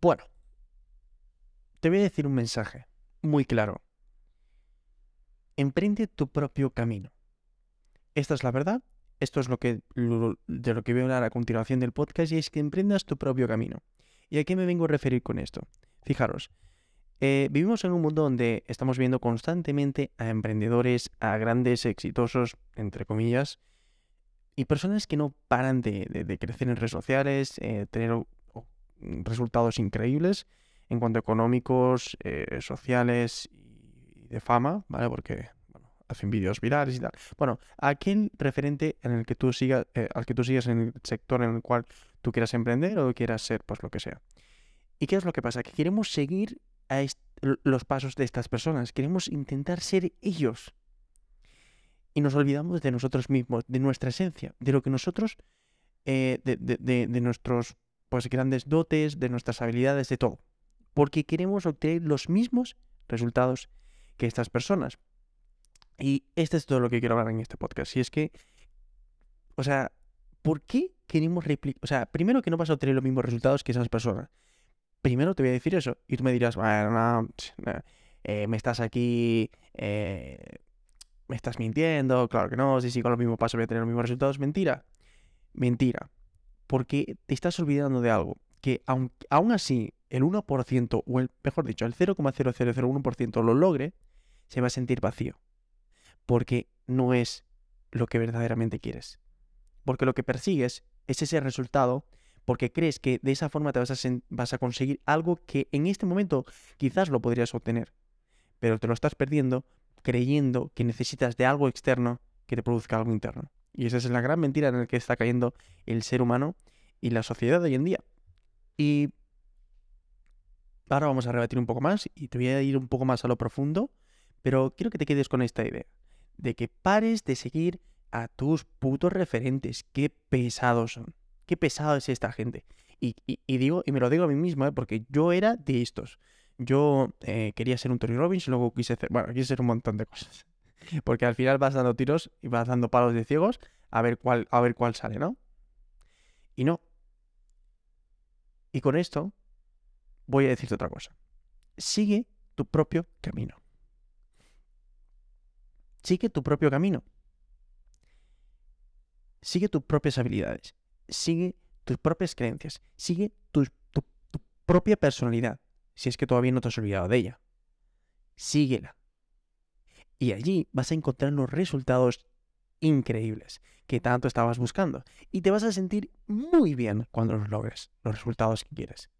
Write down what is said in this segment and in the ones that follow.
Bueno, te voy a decir un mensaje muy claro. Emprende tu propio camino. Esta es la verdad. Esto es lo que, de lo que voy a hablar a continuación del podcast y es que emprendas tu propio camino. ¿Y a qué me vengo a referir con esto? Fijaros, eh, vivimos en un mundo donde estamos viendo constantemente a emprendedores, a grandes, exitosos, entre comillas, y personas que no paran de, crecer en redes sociales, eh, tener resultados increíbles en cuanto a económicos, eh, sociales y de fama, ¿vale? Porque bueno, hacen vídeos virales y tal. Bueno, aquel referente en el que tú sigas, eh, al que tú sigas en el sector en el cual tú quieras emprender o quieras ser, pues lo que sea. ¿Y qué es lo que pasa? Que queremos seguir a los pasos de estas personas, queremos intentar ser ellos. Y nos olvidamos de nosotros mismos, de nuestra esencia, de lo que nosotros, eh, de, nuestros pues grandes dotes, de nuestras habilidades, de todo. Porque queremos obtener los mismos resultados que estas personas. Y este es todo lo que quiero hablar en este podcast. Y es que, o sea, ¿por qué queremos replicar? O sea, primero que no vas a obtener los mismos resultados que esas personas. Primero te voy a decir eso. Y tú me dirás, bueno, eh, me estás aquí, eh, me estás mintiendo. Claro que no, si sigo con los mismos pasos voy a tener los mismos resultados. Mentira. Mentira porque te estás olvidando de algo, que aun, aún así el 1% o el, mejor dicho, el 0,0001% lo logre, se va a sentir vacío, porque no es lo que verdaderamente quieres. Porque lo que persigues es ese resultado porque crees que de esa forma te vas a, vas a conseguir algo que en este momento quizás lo podrías obtener, pero te lo estás perdiendo creyendo que necesitas de algo externo que te produzca algo interno. Y esa es la gran mentira en la que está cayendo el ser humano y la sociedad de hoy en día. Y ahora vamos a rebatir un poco más y te voy a ir un poco más a lo profundo, pero quiero que te quedes con esta idea, de que pares de seguir a tus putos referentes. Qué pesados son. Qué pesado es esta gente. Y, digo, y me lo digo a mí mismo, ¿eh? porque yo era de estos. Yo eh, quería ser un Tony Robbins y luego quise hacer, bueno, quise ser un montón de cosas. Porque al final vas dando tiros y vas dando palos de ciegos a ver cuál, a ver cuál sale, ¿no? Y no. Y con esto voy a decirte otra cosa. Sigue tu propio camino. Sigue tu propio camino. Sigue tus propias habilidades. Sigue tus propias creencias. Sigue tu, tu propia personalidad. Si es que todavía no te has olvidado de ella. Síguela. Y allí vas a encontrar los resultados increíbles que tanto estabas buscando. Y te vas a sentir muy bien cuando los logres, los resultados que quieres.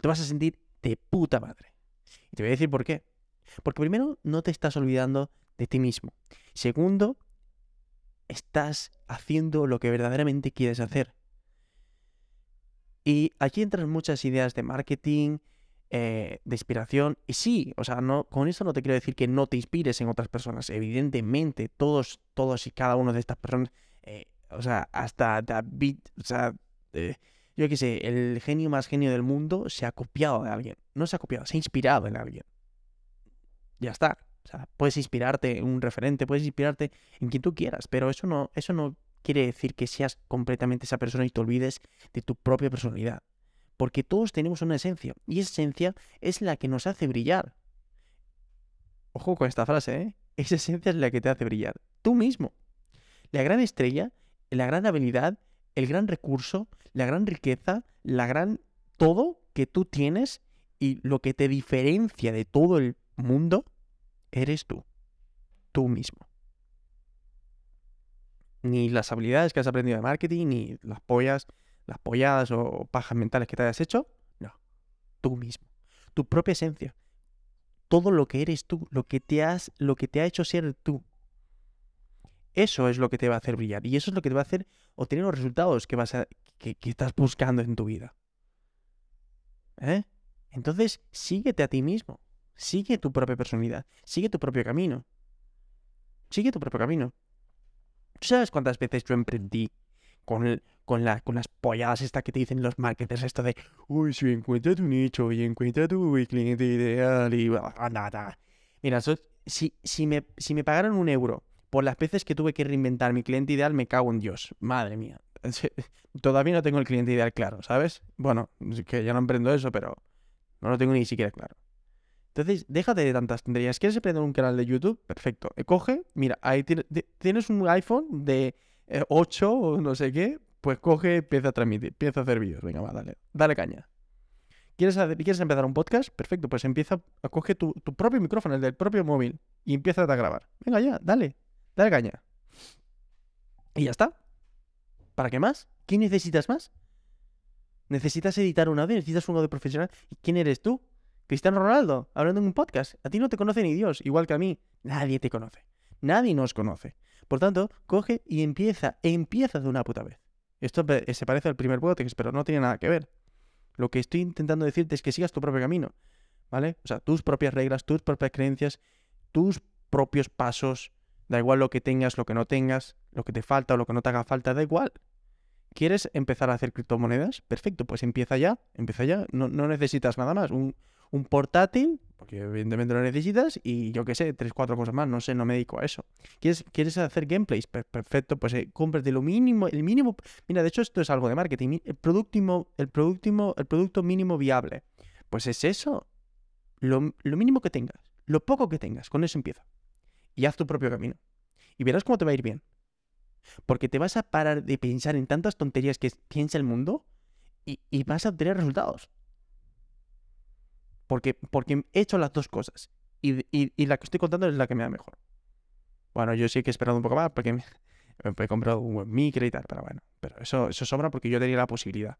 Te vas a sentir de puta madre. Y te voy a decir por qué. Porque primero, no te estás olvidando de ti mismo. Segundo, estás haciendo lo que verdaderamente quieres hacer. Y aquí entran muchas ideas de marketing, eh, de inspiración. Y sí, o sea, no, con eso no te quiero decir que no te inspires en otras personas. Evidentemente, todos, todos y cada uno de estas personas, eh, o sea, hasta David, o sea, eh, yo qué sé, el genio más genio del mundo se ha copiado de alguien. No se ha copiado, se ha inspirado en alguien. Ya está. O sea, puedes inspirarte en un referente, puedes inspirarte en quien tú quieras, pero eso no, eso no quiere decir que seas completamente esa persona y te olvides de tu propia personalidad porque todos tenemos una esencia, y esa esencia es la que nos hace brillar. Ojo con esta frase, ¿eh? Esa esencia es la que te hace brillar, tú mismo. La gran estrella, la gran habilidad, el gran recurso, la gran riqueza, la gran todo que tú tienes y lo que te diferencia de todo el mundo, eres tú, tú mismo. Ni las habilidades que has aprendido de marketing, ni las pollas las polladas o pajas mentales que te hayas hecho. No, tú mismo, tu propia esencia, todo lo que eres tú, lo que te has, lo que te ha hecho ser tú. Eso es lo que te va a hacer brillar y eso es lo que te va a hacer obtener los resultados que vas a, que, estás buscando en tu vida. ¿Eh? Entonces, síguete a ti mismo. Sigue tu propia personalidad. Sigue tu propio camino. Sigue tu propio camino. ¿Tú sabes cuántas veces yo emprendí con, con, con las polladas estas que te dicen los marketers, esto de, uy, si encuentra tu nicho y encuentra tu cliente ideal y nada. Mira, si, si, me, si me pagaron un euro por las veces que tuve que reinventar mi cliente ideal, me cago en Dios. Madre mía. Todavía no tengo el cliente ideal claro, ¿sabes? Bueno, que ya no emprendo eso, pero No lo tengo ni siquiera claro. Entonces, déjate de tantas tonterías. ¿Quieres aprender un canal de YouTube? Perfecto. Coge, mira, ahí tienes un iPhone de 8 eh, o no sé qué, pues coge, empieza a transmitir, empieza a hacer vídeos. Venga, va, dale, dale caña. ¿Quieres, ¿Quieres empezar un podcast? Perfecto, pues empieza a coger tu, tu propio micrófono, el del propio móvil, y empieza a grabar. Venga ya, dale, dale caña. Y ya está. ¿Para qué más? ¿Qué necesitas más? ¿Necesitas editar un audio? ¿Necesitas un audio profesional? ¿Y quién eres tú? Cristiano Ronaldo, hablando en un podcast. A ti no te conoce ni Dios, igual que a mí. Nadie te conoce. Nadie nos conoce. Por tanto, coge y empieza, empieza de una puta vez. Esto se parece al primer podcast, pero no tiene nada que ver. Lo que estoy intentando decirte es que sigas tu propio camino. ¿Vale? O sea, tus propias reglas, tus propias creencias, tus propios pasos, Da igual lo que tengas, lo que no tengas, lo que te falta o lo que no te haga falta, da igual. ¿Quieres empezar a hacer criptomonedas? Perfecto, pues empieza ya, empieza ya. No, necesitas nada más. Un, portátil, porque evidentemente lo necesitas, y yo qué sé, tres, cuatro cosas más, no sé, no me dedico a eso. ¿Quieres, ¿quieres hacer gameplays? perfecto, pues eh, cómprate lo mínimo, el mínimo. Mira, de hecho, esto es algo de marketing. El producto, el producto, el producto mínimo viable. Pues es eso. Lo, lo mínimo que tengas, lo poco que tengas, con eso empieza y haz tu propio camino. Y verás cómo te va a ir bien. Porque te vas a parar de pensar en tantas tonterías que piensa el mundo y, vas a obtener resultados. Porque, porque he hecho las dos cosas. Y, la que estoy contando es la que me da mejor. Bueno, yo sí que he esperado un poco más porque me, he comprado un micro y tal, pero bueno. Pero eso, eso sobra porque yo tenía la posibilidad.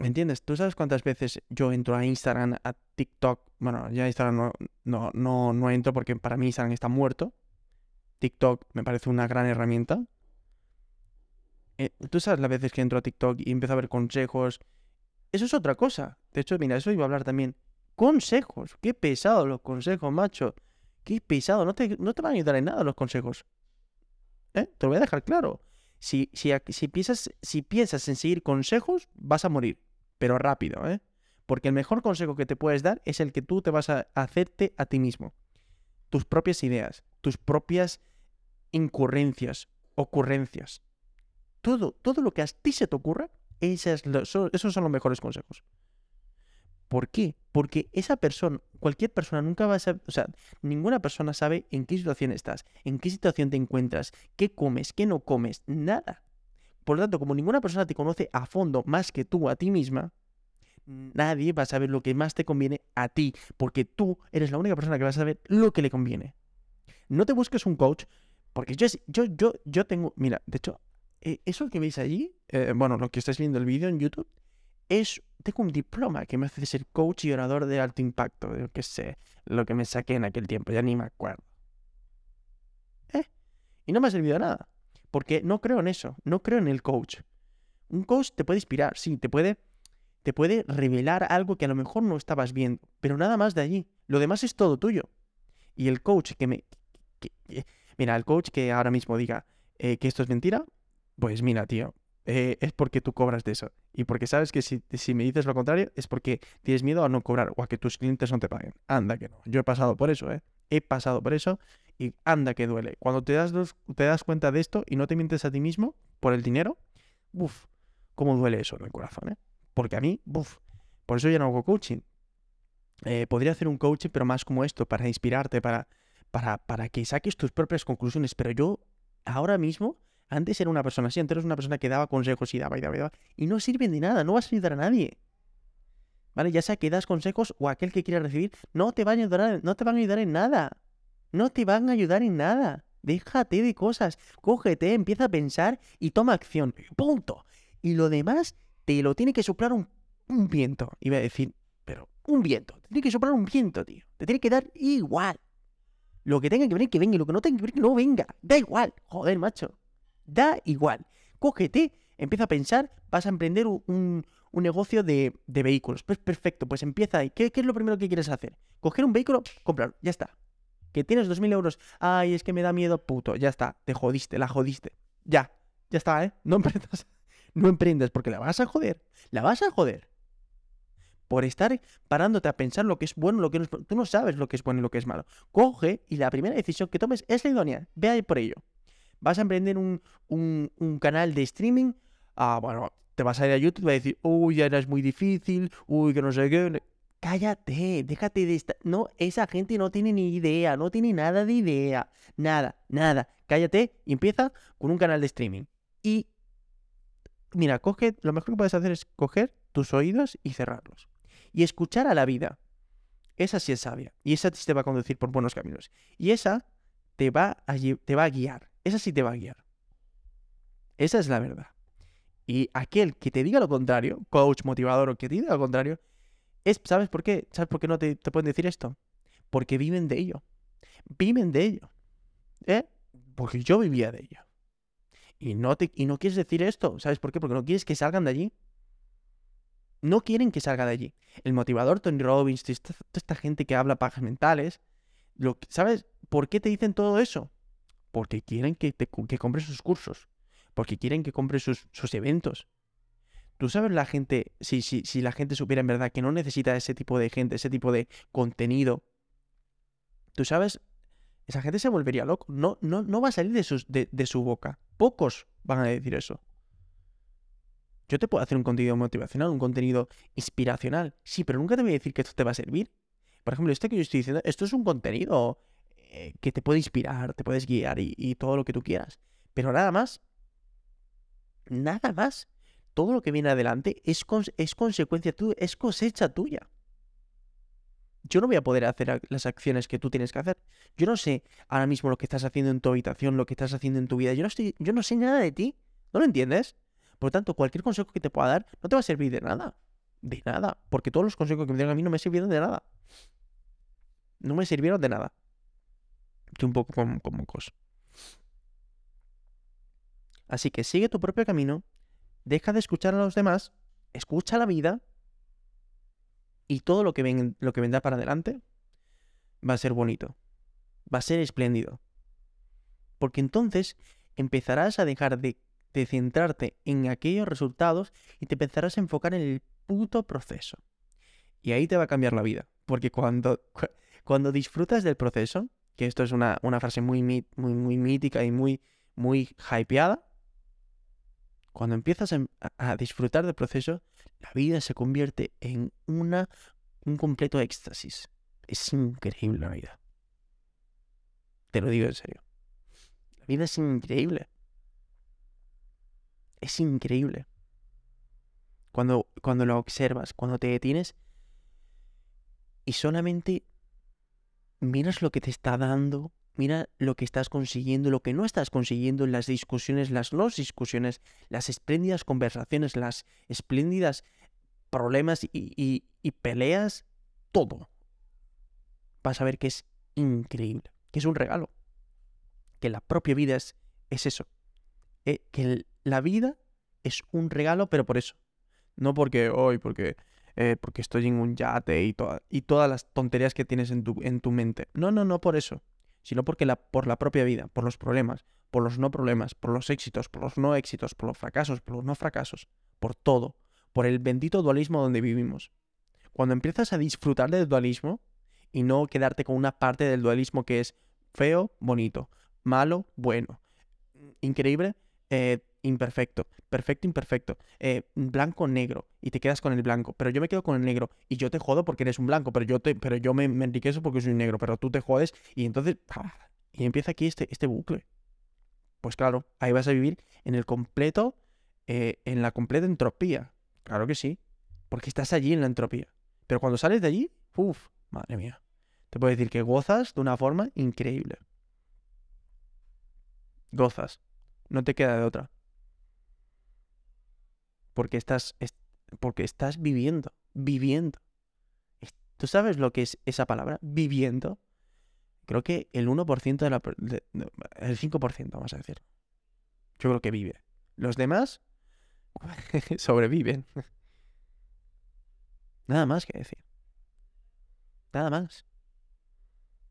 ¿Me entiendes? ¿Tú sabes cuántas veces yo entro a Instagram, a TikTok? Bueno, ya Instagram no, no, no, no entro porque para mí Instagram está muerto. TikTok me parece una gran herramienta. Eh, Tú sabes las veces que entro a TikTok y empiezo a ver consejos. Eso es otra cosa. De hecho, mira, eso iba a hablar también. Consejos. Qué pesado los consejos, macho. Qué pesado. No te, no te van a ayudar en nada los consejos. ¿Eh? Te lo voy a dejar claro. Si, si, si, piensas, si piensas en seguir consejos, vas a morir pero rápido, ¿eh? Porque el mejor consejo que te puedes dar es el que tú te vas a hacerte a ti mismo. Tus propias ideas, tus propias incurrencias, ocurrencias. Todo, todo lo que a ti se te ocurra, esos son los mejores consejos. ¿Por qué? Porque esa persona, cualquier persona nunca va a saber, o sea, ninguna persona sabe en qué situación estás, en qué situación te encuentras, qué comes, qué no comes, nada. Por lo tanto, como ninguna persona te conoce a fondo más que tú a ti misma, nadie va a saber lo que más te conviene a ti, porque tú eres la única persona que va a saber lo que le conviene. No te busques un coach, porque yo, yo, yo, yo tengo, mira, de hecho, eh, eso que veis allí, eh, bueno, lo que estáis viendo el vídeo en YouTube, es, tengo un diploma que me hace ser coach y orador de alto impacto, yo qué sé, lo que me saqué en aquel tiempo, ya ni me acuerdo. ¿Eh? Y no me ha servido nada. Porque no creo en eso, no creo en el coach. Un coach te puede inspirar, sí, te puede, te puede revelar algo que a lo mejor no estabas viendo, pero nada más de allí. Lo demás es todo tuyo. Y el coach que me... mira, el coach que ahora mismo diga eh, que esto es mentira, pues mira, tío, eh, es porque tú cobras de eso. Y porque sabes que si, si, me dices lo contrario, es porque tienes miedo a no cobrar o a que tus clientes no te paguen. Anda que no. Yo he pasado por eso, ¿eh? He pasado por eso y anda que duele. Cuando te das, te das cuenta de esto y no te mientes a ti mismo por el dinero, uff, cómo duele eso en el corazón, ¿eh? Porque a mí, uff, por eso yo no hago coaching. Eh, podría hacer un coaching, pero más como esto, para inspirarte, para, para, para que saques tus propias conclusiones. Pero yo, ahora mismo, antes era una persona así, antes era una persona que daba consejos y daba y daba y daba. Y no sirven de nada, no vas a ayudar a nadie. ¿Vale? Ya sea que das consejos o aquel que quiera recibir, no te van a ayudar, no te van a ayudar en nada no te van a ayudar en nada. Déjate de cosas, cógete, empieza a pensar y toma acción. Punto. Y lo demás te lo tiene que soplar un, viento. Iba a decir, pero un viento. Te tiene que soplar un viento, tío. Te tiene que dar igual. Lo que tenga que venir, que venga. Y lo que no tenga que venir, que no venga. Da igual. Joder, macho. Da igual. Cógete, empieza a pensar, vas a emprender un, negocio de, vehículos. Pues perfecto, pues empieza ahí. ¿Qué, ¿Qué, es lo primero que quieres hacer? Coger un vehículo, comprarlo, ya está. Que tienes 2.000 euros. Ay, es que me da miedo, puto. Ya está, te jodiste, la jodiste. Ya, ya está, ¿eh? No emprendas, no emprendas porque la vas a joder. La vas a joder. Por estar parándote a pensar lo que es bueno, lo que no es bueno. Tú no sabes lo que es bueno y lo que es malo. Coge y la primera decisión que tomes es la idónea. Ve ahí por ello. Vas a emprender un, un, canal de streaming. Ah, bueno, te vas a ir a YouTube y vas a decir, uy, ya es muy difícil, uy, que no sé qué. Cállate, déjate de estar. No, esa gente no tiene ni idea, no tiene nada de idea. Nada, nada. Cállate y empieza con un canal de streaming. Y mira, coge, lo mejor que puedes hacer es coger tus oídos y cerrarlos. Y escuchar a la vida. Esa sí es sabia. Y esa te va a conducir por buenos caminos. Y esa te va a, te va a guiar. Esa sí te va a guiar. Esa es la verdad. Y aquel que te diga lo contrario, coach, motivador o que te diga lo contrario, es, ¿sabes por qué? ¿Sabes por qué no te, te pueden decir esto? Porque viven de ello. Viven de ello. ¿Eh? Porque yo vivía de ello. Y no, te, y no quieres decir esto. ¿Sabes por qué? Porque no quieres que salgan de allí. No quieren que salga de allí. El motivador Tony Robbins, toda esta gente que habla pajas mentales, lo, ¿sabes por qué te dicen todo eso? Porque quieren que, te, que compres sus cursos. Porque quieren que compres sus, sus eventos. Tú sabes la gente, si, si, si la gente supiera en verdad que no necesita ese tipo de gente, ese tipo de contenido, tú sabes, esa gente se volvería loco. No, no, no va a salir de, sus, de, de su boca. Pocos van a decir eso. Yo te puedo hacer un contenido motivacional, un contenido inspiracional. Sí, pero nunca te voy a decir que esto te va a servir. Por ejemplo, esto que yo estoy diciendo, esto es un contenido eh, que te puede inspirar, te puedes guiar y, todo lo que tú quieras. Pero nada más. Nada más todo lo que viene adelante es, es consecuencia tuya, es cosecha tuya. Yo no voy a poder hacer las acciones que tú tienes que hacer. Yo no sé ahora mismo lo que estás haciendo en tu habitación, lo que estás haciendo en tu vida. Yo no, yo no sé nada de ti. ¿No lo entiendes? Por lo tanto, cualquier consejo que te pueda dar no te va a servir de nada. De nada. Porque todos los consejos que me dieron a mí no me sirvieron de nada. No me sirvieron de nada. Estoy un poco como, como cos. Así que sigue tu propio camino deja de escuchar a los demás, escucha la vida y todo lo que, ven, lo que vendrá para adelante va a ser bonito, va a ser espléndido. Porque entonces empezarás a dejar de, de centrarte en aquellos resultados y te empezarás a enfocar en el puto proceso. Y ahí te va a cambiar la vida. Porque cuando, cuando disfrutas del proceso, que esto es una, una frase muy, muy, muy mítica y muy, muy hypeada, cuando empiezas a, disfrutar del proceso, la vida se convierte en una, un completo éxtasis. Es increíble la vida. Te lo digo en serio. La vida es increíble. Es increíble. Cuando, cuando lo observas, cuando te detienes y solamente miras lo que te está dando Mira lo que estás consiguiendo, lo que no estás consiguiendo en las discusiones, las no discusiones, las espléndidas conversaciones, las espléndidas problemas y, peleas, todo. Vas a ver que es increíble, que es un regalo, que la propia vida es, es eso, eh, que la vida es un regalo, pero por eso, no porque hoy, porque, eh, porque estoy en un yate y, todas las tonterías que tienes en tu, en tu mente. No, no, no por eso sino porque la, por la propia vida, por los problemas, por los no problemas, por los éxitos, por los no éxitos, por los fracasos, por los no fracasos, por todo, por el bendito dualismo donde vivimos. Cuando empiezas a disfrutar del dualismo y no quedarte con una parte del dualismo que es feo, bonito, malo, bueno, increíble, eh, imperfecto, perfecto, imperfecto, eh, blanco, negro, y te quedas con el blanco, pero yo me quedo con el negro y yo te jodo porque eres un blanco, pero yo, te, pero yo me, me enriquezo porque soy negro, pero tú te jodes y entonces, ¡ah! y empieza aquí este, este bucle. Pues claro, ahí vas a vivir en el completo, eh, en la completa entropía. Claro que sí, porque estás allí en la entropía. Pero cuando sales de allí, uff, madre mía, te puedo decir que gozas de una forma increíble. Gozas, no te queda de otra porque estás, porque estás viviendo, viviendo. ¿Tú sabes lo que es esa palabra? Viviendo. Creo que el 1% de la... el 5%, vamos a decir. Yo creo que vive. Los demás sobreviven. Nada más que decir. Nada más.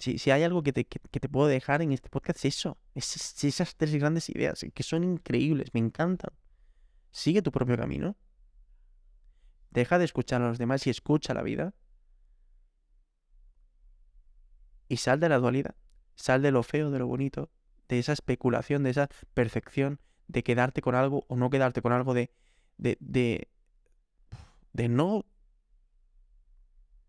Si, si hay algo que te, que, te, puedo dejar en este podcast, es eso. Es, esas tres grandes ideas, que son increíbles, me encantan. Sigue tu propio camino. Deja de escuchar a los demás y escucha la vida. Y sal de la dualidad. Sal de lo feo, de lo bonito, de esa especulación, de esa percepción de quedarte con algo o no quedarte con algo, de, de, de, de no,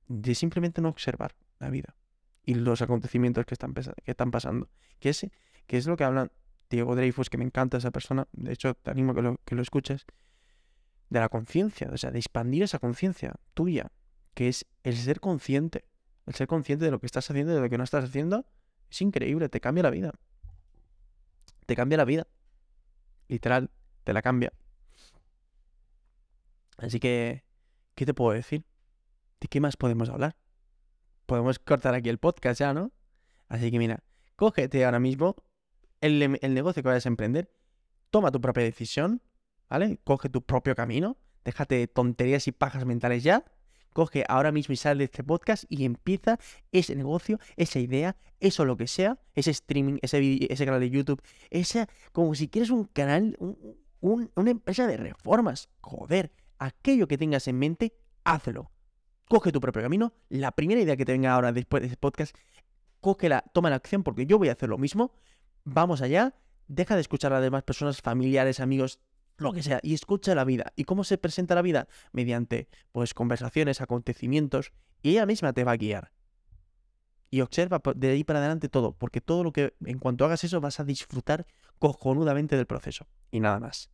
de simplemente no observar la vida y los acontecimientos que están, que están pasando. Que que es lo que hablan Diego Dreyfus, que me encanta esa persona, de hecho te animo a que lo, que lo escuches, de la conciencia, o sea, de expandir esa conciencia tuya, que es el ser consciente, el ser consciente de lo que estás haciendo y de lo que no estás haciendo, es increíble, te cambia la vida. Te cambia la vida. Literal, te la cambia. Así que, ¿qué te puedo decir? ¿De qué más podemos hablar? Podemos cortar aquí el podcast ya, ¿no? Así que mira, cógete ahora mismo el, negocio que vayas a emprender, toma tu propia decisión, ¿vale? Coge tu propio camino, déjate de tonterías y pajas mentales ya, coge ahora mismo y sale de este podcast y empieza ese negocio, esa idea, eso lo que sea, ese streaming, ese, ese canal de YouTube, esa, como si quieres un canal, una empresa de reformas, joder, aquello que tengas en mente, hazlo. Coge tu propio camino, la primera idea que te venga ahora después de este podcast, cógela, toma la acción porque yo voy a hacer lo mismo, vamos allá, deja de escuchar a las demás personas, familiares, amigos, lo que sea, y escucha la vida. ¿Y cómo se presenta la vida? Mediante, pues, conversaciones, acontecimientos, y ella misma te va a guiar. Y observa de ahí para adelante todo, porque todo lo que, en cuanto hagas eso, vas a disfrutar cojonudamente del proceso. Y nada más.